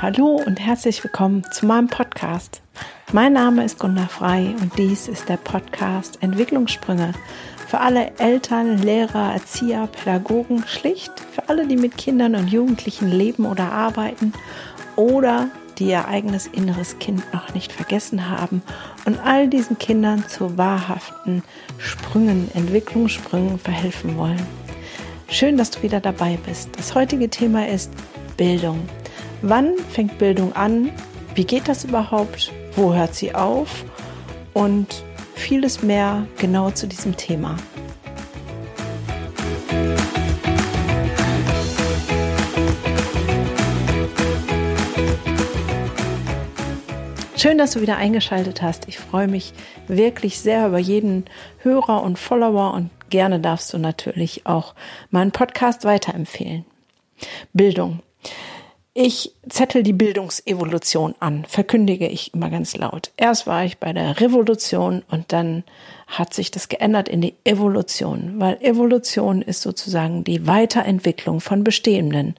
Hallo und herzlich willkommen zu meinem Podcast. Mein Name ist Gunda Frei und dies ist der Podcast Entwicklungssprünge für alle Eltern, Lehrer, Erzieher, Pädagogen, schlicht für alle, die mit Kindern und Jugendlichen leben oder arbeiten oder die ihr eigenes inneres Kind noch nicht vergessen haben und all diesen Kindern zu wahrhaften Sprüngen, Entwicklungssprüngen verhelfen wollen. Schön, dass du wieder dabei bist. Das heutige Thema ist Bildung. Wann fängt Bildung an? Wie geht das überhaupt? Wo hört sie auf? Und vieles mehr genau zu diesem Thema. Schön, dass du wieder eingeschaltet hast. Ich freue mich wirklich sehr über jeden Hörer und Follower und gerne darfst du natürlich auch meinen Podcast weiterempfehlen. Bildung. Ich zettel die Bildungsevolution an, verkündige ich immer ganz laut. Erst war ich bei der Revolution und dann hat sich das geändert in die Evolution, weil Evolution ist sozusagen die Weiterentwicklung von Bestehenden.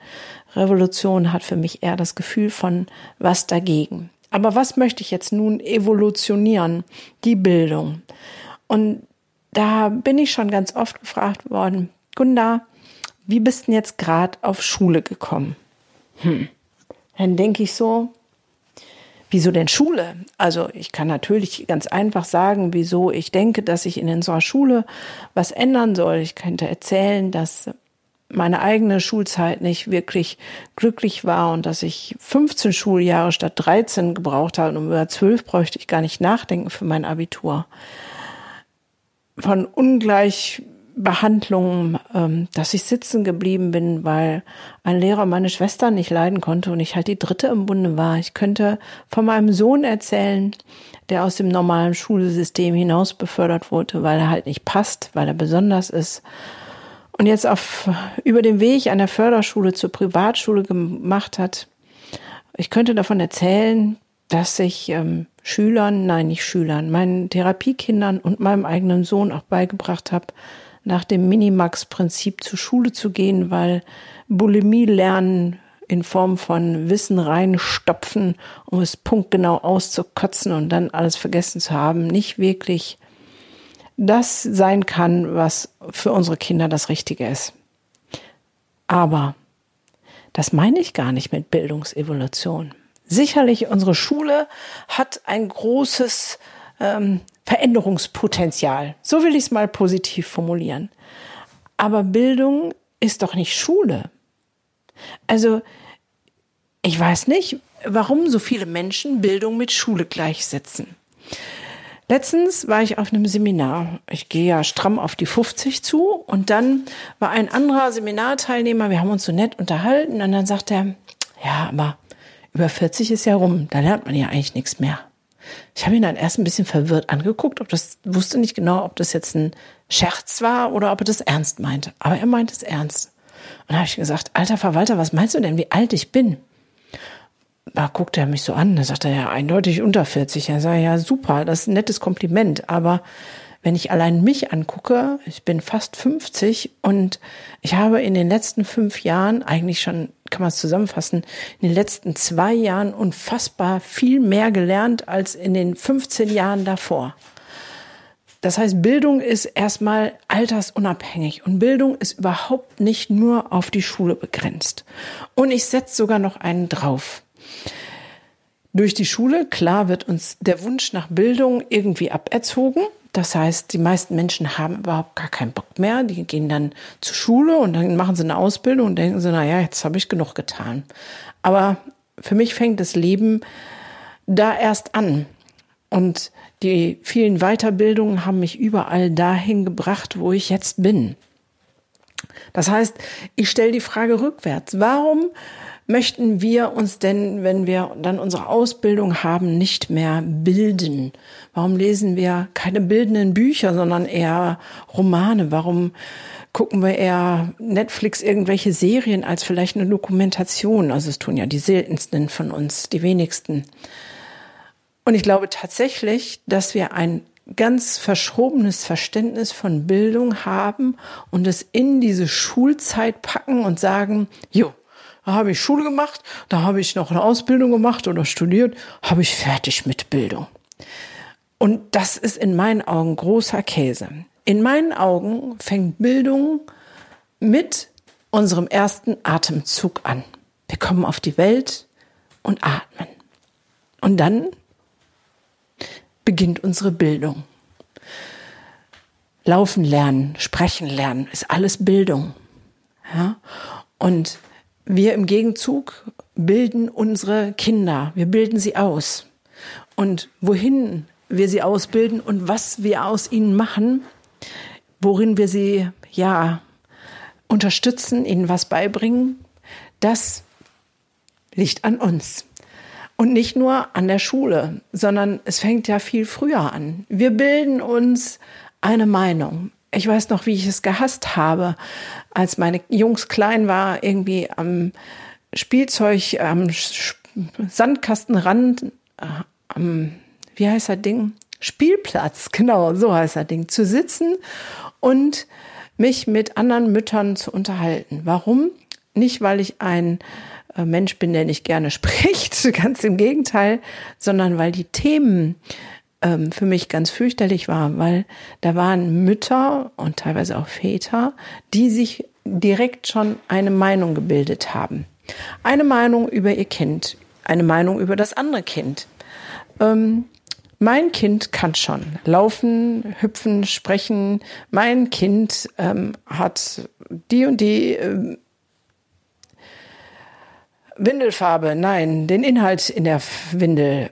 Revolution hat für mich eher das Gefühl von was dagegen. Aber was möchte ich jetzt nun evolutionieren? Die Bildung. Und da bin ich schon ganz oft gefragt worden, Gunda, wie bist denn jetzt gerade auf Schule gekommen? Hm. Dann denke ich so, wieso denn Schule? Also ich kann natürlich ganz einfach sagen, wieso ich denke, dass ich in unserer Schule was ändern soll. Ich könnte erzählen, dass meine eigene Schulzeit nicht wirklich glücklich war und dass ich 15 Schuljahre statt 13 gebraucht habe und über 12 bräuchte ich gar nicht nachdenken für mein Abitur. Von ungleich Behandlung, ähm, dass ich sitzen geblieben bin, weil ein Lehrer meine Schwester nicht leiden konnte und ich halt die dritte im Bunde war. Ich könnte von meinem Sohn erzählen, der aus dem normalen Schulsystem hinaus befördert wurde, weil er halt nicht passt, weil er besonders ist. Und jetzt auf, über den Weg einer Förderschule zur Privatschule gemacht hat. Ich könnte davon erzählen, dass ich ähm, Schülern, nein, nicht Schülern, meinen Therapiekindern und meinem eigenen Sohn auch beigebracht habe, nach dem Minimax-Prinzip zur Schule zu gehen, weil Bulimie lernen in Form von Wissen reinstopfen, um es punktgenau auszukotzen und dann alles vergessen zu haben, nicht wirklich das sein kann, was für unsere Kinder das Richtige ist. Aber das meine ich gar nicht mit Bildungsevolution. Sicherlich, unsere Schule hat ein großes ähm, Veränderungspotenzial. So will ich es mal positiv formulieren. Aber Bildung ist doch nicht Schule. Also, ich weiß nicht, warum so viele Menschen Bildung mit Schule gleichsetzen. Letztens war ich auf einem Seminar. Ich gehe ja stramm auf die 50 zu und dann war ein anderer Seminarteilnehmer, wir haben uns so nett unterhalten und dann sagt er, ja, aber über 40 ist ja rum, da lernt man ja eigentlich nichts mehr. Ich habe ihn dann erst ein bisschen verwirrt angeguckt, ob das wusste nicht genau, ob das jetzt ein Scherz war oder ob er das ernst meinte. Aber er meint es ernst. Und da habe ich gesagt, alter Verwalter, was meinst du denn, wie alt ich bin? Da guckte er mich so an, da sagte er ja eindeutig unter 40. Er sagte, ja super, das ist ein nettes Kompliment, aber wenn ich allein mich angucke, ich bin fast 50 und ich habe in den letzten fünf Jahren eigentlich schon, kann man es zusammenfassen, in den letzten zwei Jahren unfassbar viel mehr gelernt als in den 15 Jahren davor. Das heißt, Bildung ist erstmal altersunabhängig und Bildung ist überhaupt nicht nur auf die Schule begrenzt. Und ich setze sogar noch einen drauf. Durch die Schule, klar, wird uns der Wunsch nach Bildung irgendwie aberzogen. Das heißt, die meisten Menschen haben überhaupt gar keinen Bock mehr. Die gehen dann zur Schule und dann machen sie eine Ausbildung und denken sie, naja, jetzt habe ich genug getan. Aber für mich fängt das Leben da erst an. Und die vielen Weiterbildungen haben mich überall dahin gebracht, wo ich jetzt bin. Das heißt, ich stelle die Frage rückwärts. Warum möchten wir uns denn, wenn wir dann unsere Ausbildung haben, nicht mehr bilden? Warum lesen wir keine bildenden Bücher, sondern eher Romane? Warum gucken wir eher Netflix irgendwelche Serien als vielleicht eine Dokumentation? Also es tun ja die seltensten von uns, die wenigsten. Und ich glaube tatsächlich, dass wir ein ganz verschobenes Verständnis von Bildung haben und es in diese Schulzeit packen und sagen, jo, da habe ich Schule gemacht, da habe ich noch eine Ausbildung gemacht oder studiert, habe ich fertig mit Bildung. Und das ist in meinen Augen großer Käse. In meinen Augen fängt Bildung mit unserem ersten Atemzug an. Wir kommen auf die Welt und atmen. Und dann beginnt unsere Bildung. Laufen lernen, sprechen lernen, ist alles Bildung. Ja? Und wir im Gegenzug bilden unsere Kinder, wir bilden sie aus. Und wohin wir sie ausbilden und was wir aus ihnen machen, worin wir sie ja unterstützen, ihnen was beibringen, das liegt an uns. Und nicht nur an der Schule, sondern es fängt ja viel früher an. Wir bilden uns eine Meinung. Ich weiß noch, wie ich es gehasst habe, als meine Jungs klein war, irgendwie am Spielzeug, am Sandkastenrand, äh, am, wie heißt das Ding? Spielplatz, genau, so heißt das Ding, zu sitzen und mich mit anderen Müttern zu unterhalten. Warum? Nicht, weil ich ein äh, Mensch bin, der nicht gerne spricht, ganz im Gegenteil, sondern weil die Themen ähm, für mich ganz fürchterlich waren, weil da waren Mütter und teilweise auch Väter, die sich direkt schon eine Meinung gebildet haben. Eine Meinung über ihr Kind, eine Meinung über das andere Kind. Ähm, mein Kind kann schon laufen, hüpfen, sprechen. Mein Kind ähm, hat die und die ähm, Windelfarbe, nein, den Inhalt in der Windel.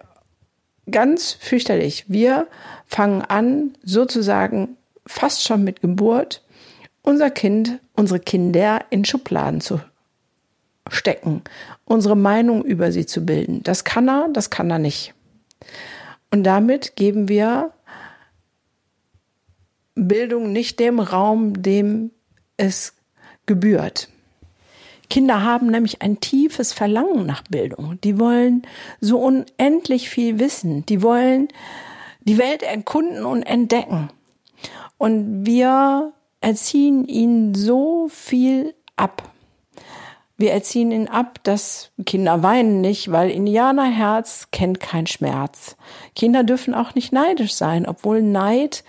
Ganz fürchterlich. Wir fangen an, sozusagen fast schon mit Geburt, unser Kind, unsere Kinder in Schubladen zu stecken, unsere Meinung über sie zu bilden. Das kann er, das kann er nicht. Und damit geben wir Bildung nicht dem Raum, dem es gebührt. Kinder haben nämlich ein tiefes Verlangen nach Bildung. Die wollen so unendlich viel wissen. Die wollen die Welt erkunden und entdecken. Und wir erziehen ihnen so viel ab. Wir erziehen ihnen ab, dass Kinder weinen nicht, weil Indianerherz kennt keinen Schmerz. Kinder dürfen auch nicht neidisch sein, obwohl Neid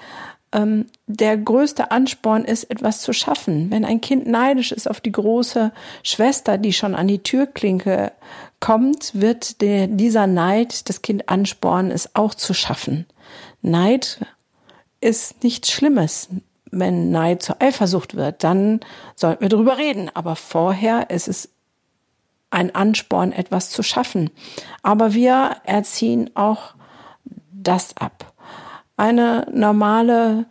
ähm, der größte Ansporn ist, etwas zu schaffen. Wenn ein Kind neidisch ist auf die große Schwester, die schon an die Türklinke kommt, wird der, dieser Neid das Kind anspornen, es auch zu schaffen. Neid ist nichts Schlimmes. Wenn Neid zur Eifersucht wird, dann sollten wir darüber reden. Aber vorher ist es ein Ansporn, etwas zu schaffen. Aber wir erziehen auch das ab. Eine normale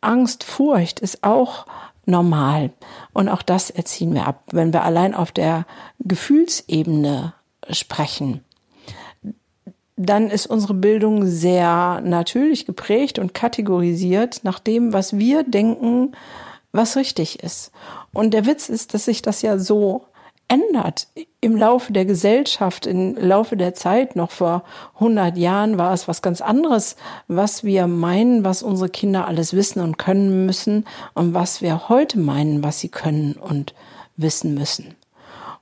Angst, Furcht ist auch normal. Und auch das erziehen wir ab, wenn wir allein auf der Gefühlsebene sprechen. Dann ist unsere Bildung sehr natürlich geprägt und kategorisiert nach dem, was wir denken, was richtig ist. Und der Witz ist, dass sich das ja so ändert im Laufe der Gesellschaft, im Laufe der Zeit. Noch vor 100 Jahren war es was ganz anderes, was wir meinen, was unsere Kinder alles wissen und können müssen und was wir heute meinen, was sie können und wissen müssen.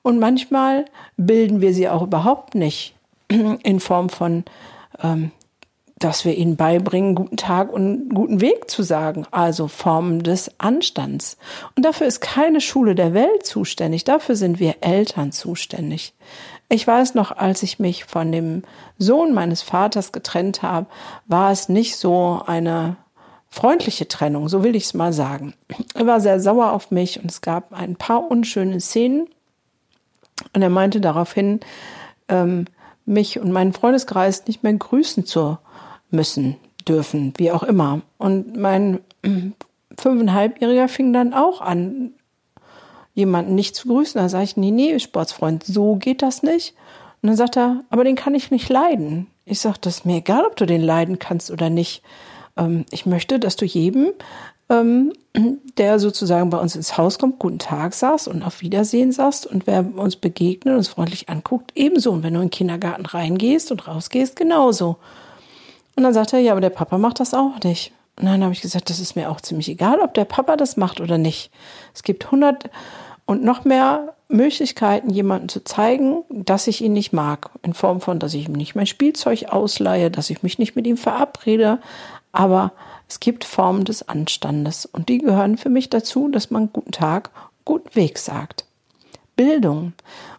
Und manchmal bilden wir sie auch überhaupt nicht in Form von ähm, dass wir ihnen beibringen, guten Tag und guten Weg zu sagen, also Formen des Anstands. Und dafür ist keine Schule der Welt zuständig, dafür sind wir Eltern zuständig. Ich weiß noch, als ich mich von dem Sohn meines Vaters getrennt habe, war es nicht so eine freundliche Trennung, so will ich es mal sagen. Er war sehr sauer auf mich und es gab ein paar unschöne Szenen. Und er meinte daraufhin, ähm, mich und meinen Freundeskreis nicht mehr grüßen zu müssen, dürfen, wie auch immer. Und mein fünfeinhalbjähriger fing dann auch an, jemanden nicht zu grüßen. Da sage ich, nee, nee, Sportsfreund, so geht das nicht. Und dann sagt er, aber den kann ich nicht leiden. Ich sage, das ist mir egal, ob du den leiden kannst oder nicht. Ähm, ich möchte, dass du jedem, ähm, der sozusagen bei uns ins Haus kommt, guten Tag sagst und auf Wiedersehen sagst und wer uns begegnet, uns freundlich anguckt, ebenso. Und wenn du in den Kindergarten reingehst und rausgehst, genauso. Und dann sagt er, ja, aber der Papa macht das auch nicht. Und dann habe ich gesagt, das ist mir auch ziemlich egal, ob der Papa das macht oder nicht. Es gibt hundert und noch mehr Möglichkeiten, jemandem zu zeigen, dass ich ihn nicht mag. In Form von, dass ich ihm nicht mein Spielzeug ausleihe, dass ich mich nicht mit ihm verabrede. Aber es gibt Formen des Anstandes. Und die gehören für mich dazu, dass man guten Tag, guten Weg sagt. Bildung.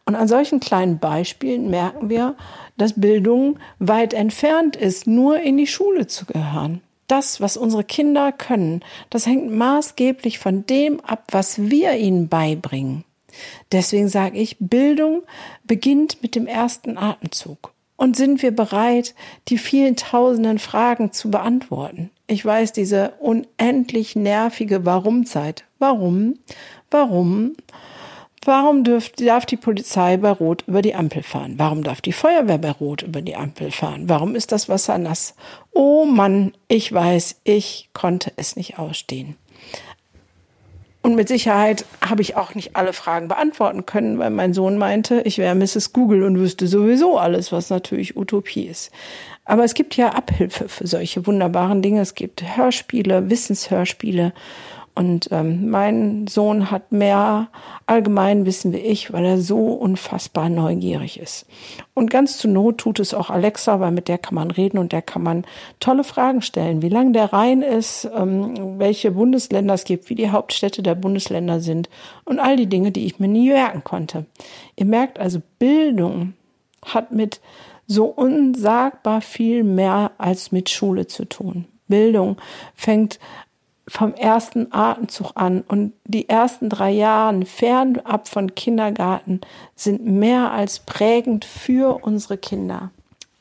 Und an solchen kleinen Beispielen merken wir, dass Bildung weit entfernt ist, nur in die Schule zu gehören. Das, was unsere Kinder können, das hängt maßgeblich von dem ab, was wir ihnen beibringen. Deswegen sage ich, Bildung beginnt mit dem ersten Atemzug. Und sind wir bereit, die vielen tausenden Fragen zu beantworten? Ich weiß, diese unendlich nervige Warum-Zeit. Warum? Warum? Warum dürft, darf die Polizei bei Rot über die Ampel fahren? Warum darf die Feuerwehr bei Rot über die Ampel fahren? Warum ist das Wasser nass? Oh Mann, ich weiß, ich konnte es nicht ausstehen. Und mit Sicherheit habe ich auch nicht alle Fragen beantworten können, weil mein Sohn meinte, ich wäre Mrs. Google und wüsste sowieso alles, was natürlich Utopie ist. Aber es gibt ja Abhilfe für solche wunderbaren Dinge. Es gibt Hörspiele, Wissenshörspiele und ähm, mein Sohn hat mehr Allgemeinwissen wie ich, weil er so unfassbar neugierig ist. Und ganz zur Not tut es auch Alexa, weil mit der kann man reden und der kann man tolle Fragen stellen, wie lang der Rhein ist, ähm, welche Bundesländer es gibt, wie die Hauptstädte der Bundesländer sind und all die Dinge, die ich mir nie merken konnte. Ihr merkt also, Bildung hat mit so unsagbar viel mehr als mit Schule zu tun. Bildung fängt vom ersten Atemzug an und die ersten drei Jahre fernab von Kindergarten sind mehr als prägend für unsere Kinder.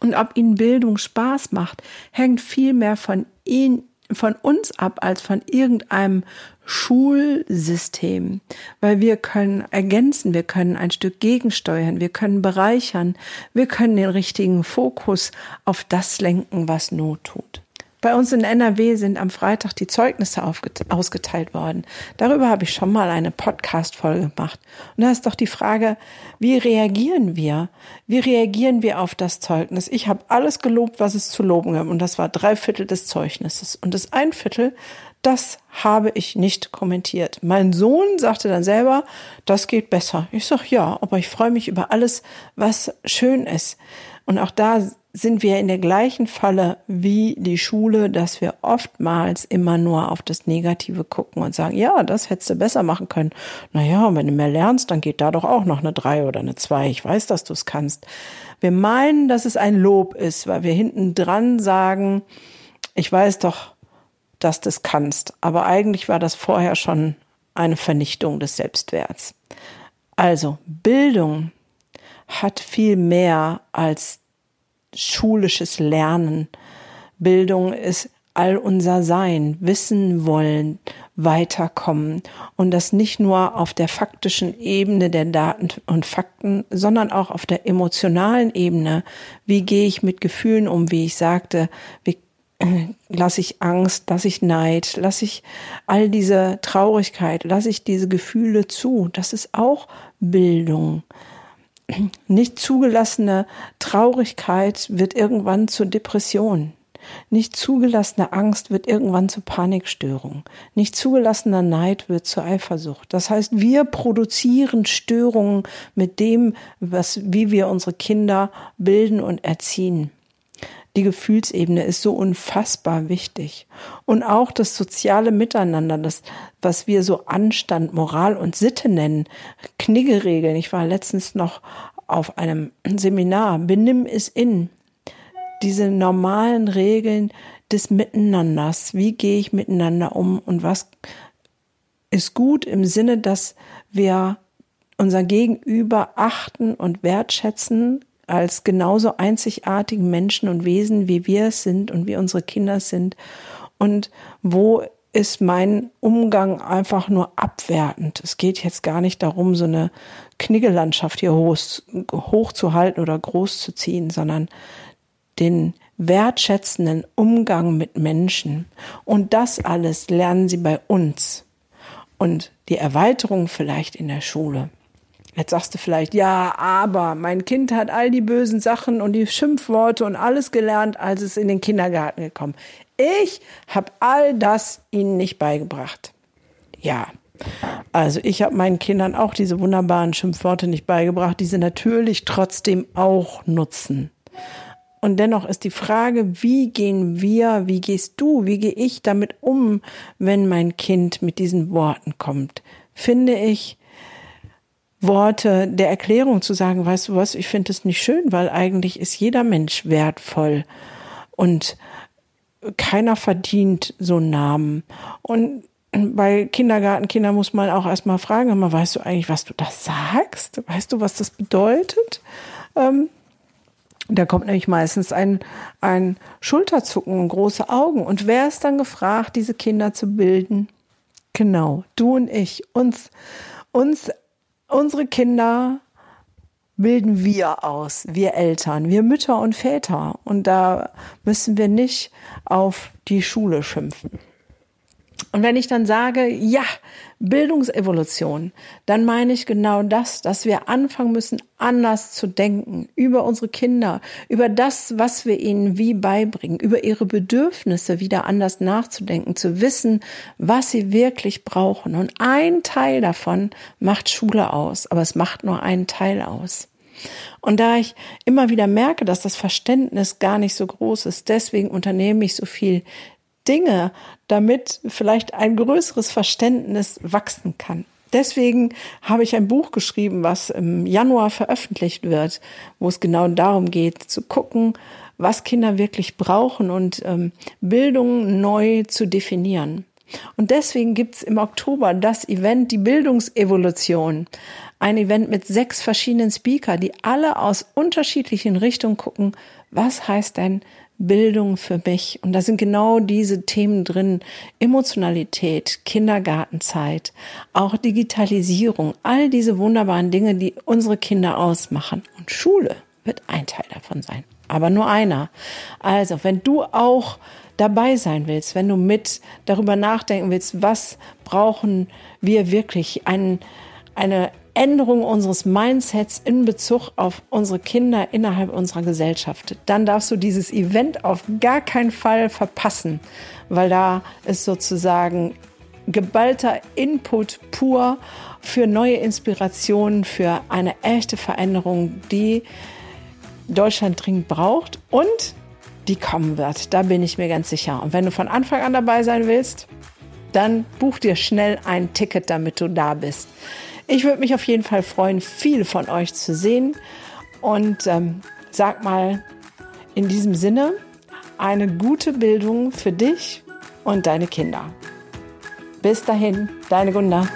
Und ob ihnen Bildung Spaß macht, hängt viel mehr von ihnen, von uns ab als von irgendeinem Schulsystem, weil wir können ergänzen, wir können ein Stück gegensteuern, wir können bereichern, wir können den richtigen Fokus auf das lenken, was Not tut. Bei uns in NRW sind am Freitag die Zeugnisse ausgeteilt worden. Darüber habe ich schon mal eine Podcast-Folge gemacht. Und da ist doch die Frage, wie reagieren wir? Wie reagieren wir auf das Zeugnis? Ich habe alles gelobt, was es zu loben gibt. Und das war drei Viertel des Zeugnisses. Und das ein Viertel, das habe ich nicht kommentiert. Mein Sohn sagte dann selber, das geht besser. Ich sag ja, aber ich freue mich über alles, was schön ist. Und auch da sind wir in der gleichen Falle wie die Schule, dass wir oftmals immer nur auf das Negative gucken und sagen, ja, das hättest du besser machen können. Naja, wenn du mehr lernst, dann geht da doch auch noch eine drei oder eine zwei. Ich weiß, dass du es kannst. Wir meinen, dass es ein Lob ist, weil wir hinten dran sagen, ich weiß doch, dass du es kannst. Aber eigentlich war das vorher schon eine Vernichtung des Selbstwerts. Also, Bildung hat viel mehr als schulisches Lernen. Bildung ist all unser Sein, wissen wollen, weiterkommen und das nicht nur auf der faktischen Ebene der Daten und Fakten, sondern auch auf der emotionalen Ebene. Wie gehe ich mit Gefühlen um, wie ich sagte, wie äh, lasse ich Angst, lasse ich Neid, lasse ich all diese Traurigkeit, lasse ich diese Gefühle zu. Das ist auch Bildung nicht zugelassene Traurigkeit wird irgendwann zur Depression. Nicht zugelassene Angst wird irgendwann zur Panikstörung. Nicht zugelassener Neid wird zur Eifersucht. Das heißt, wir produzieren Störungen mit dem, was, wie wir unsere Kinder bilden und erziehen. Die Gefühlsebene ist so unfassbar wichtig. Und auch das soziale Miteinander, das, was wir so Anstand, Moral und Sitte nennen, Kniggeregeln. Ich war letztens noch auf einem Seminar, benimm es in. Diese normalen Regeln des Miteinanders. Wie gehe ich miteinander um und was ist gut im Sinne, dass wir unser Gegenüber achten und wertschätzen, als genauso einzigartigen Menschen und Wesen, wie wir es sind und wie unsere Kinder sind. Und wo ist mein Umgang einfach nur abwertend. Es geht jetzt gar nicht darum, so eine Kniggelandschaft hier hoch, hochzuhalten oder groß zu ziehen, sondern den wertschätzenden Umgang mit Menschen. Und das alles lernen sie bei uns. Und die Erweiterung vielleicht in der Schule. Jetzt sagst du vielleicht, ja, aber mein Kind hat all die bösen Sachen und die Schimpfworte und alles gelernt, als es in den Kindergarten gekommen. Ich habe all das ihnen nicht beigebracht. Ja, Also ich habe meinen Kindern auch diese wunderbaren Schimpfworte nicht beigebracht, die sie natürlich trotzdem auch nutzen. Und dennoch ist die Frage, wie gehen wir, wie gehst du, wie gehe ich damit um, wenn mein Kind mit diesen Worten kommt? Finde ich Worte der Erklärung zu sagen, weißt du was, ich finde es nicht schön, weil eigentlich ist jeder Mensch wertvoll und keiner verdient so einen Namen. Und bei Kindergartenkindern muss man auch erstmal fragen, aber weißt du eigentlich, was du das sagst? Weißt du, was das bedeutet? Ähm, da kommt nämlich meistens ein, ein Schulterzucken und große Augen. Und wer ist dann gefragt, diese Kinder zu bilden? Genau, du und ich. Uns, uns, unsere Kinder bilden wir aus, wir Eltern, wir Mütter und Väter. Und da müssen wir nicht auf die Schule schimpfen. Und wenn ich dann sage, ja, Bildungsevolution, dann meine ich genau das, dass wir anfangen müssen, anders zu denken über unsere Kinder, über das, was wir ihnen wie beibringen, über ihre Bedürfnisse wieder anders nachzudenken, zu wissen, was sie wirklich brauchen. Und ein Teil davon macht Schule aus, aber es macht nur einen Teil aus. Und da ich immer wieder merke, dass das Verständnis gar nicht so groß ist, deswegen unternehme ich so viel Dinge, damit vielleicht ein größeres Verständnis wachsen kann. Deswegen habe ich ein Buch geschrieben, was im Januar veröffentlicht wird, wo es genau darum geht, zu gucken, was Kinder wirklich brauchen und ähm, Bildung neu zu definieren. Und deswegen gibt's im Oktober das Event, die Bildungsevolution. Ein Event mit sechs verschiedenen Speaker, die alle aus unterschiedlichen Richtungen gucken, was heißt denn Bildung für mich. Und da sind genau diese Themen drin. Emotionalität, Kindergartenzeit, auch Digitalisierung, all diese wunderbaren Dinge, die unsere Kinder ausmachen. Und Schule wird ein Teil davon sein, aber nur einer. Also, wenn du auch dabei sein willst, wenn du mit darüber nachdenken willst, was brauchen wir wirklich, ein, eine Änderung unseres Mindsets in Bezug auf unsere Kinder innerhalb unserer Gesellschaft, dann darfst du dieses Event auf gar keinen Fall verpassen, weil da ist sozusagen geballter Input pur für neue Inspirationen, für eine echte Veränderung, die Deutschland dringend braucht und die kommen wird. Da bin ich mir ganz sicher. Und wenn du von Anfang an dabei sein willst, dann buch dir schnell ein Ticket, damit du da bist. Ich würde mich auf jeden Fall freuen, viele von euch zu sehen. Und ähm, sag mal in diesem Sinne eine gute Bildung für dich und deine Kinder. Bis dahin, deine Gunda.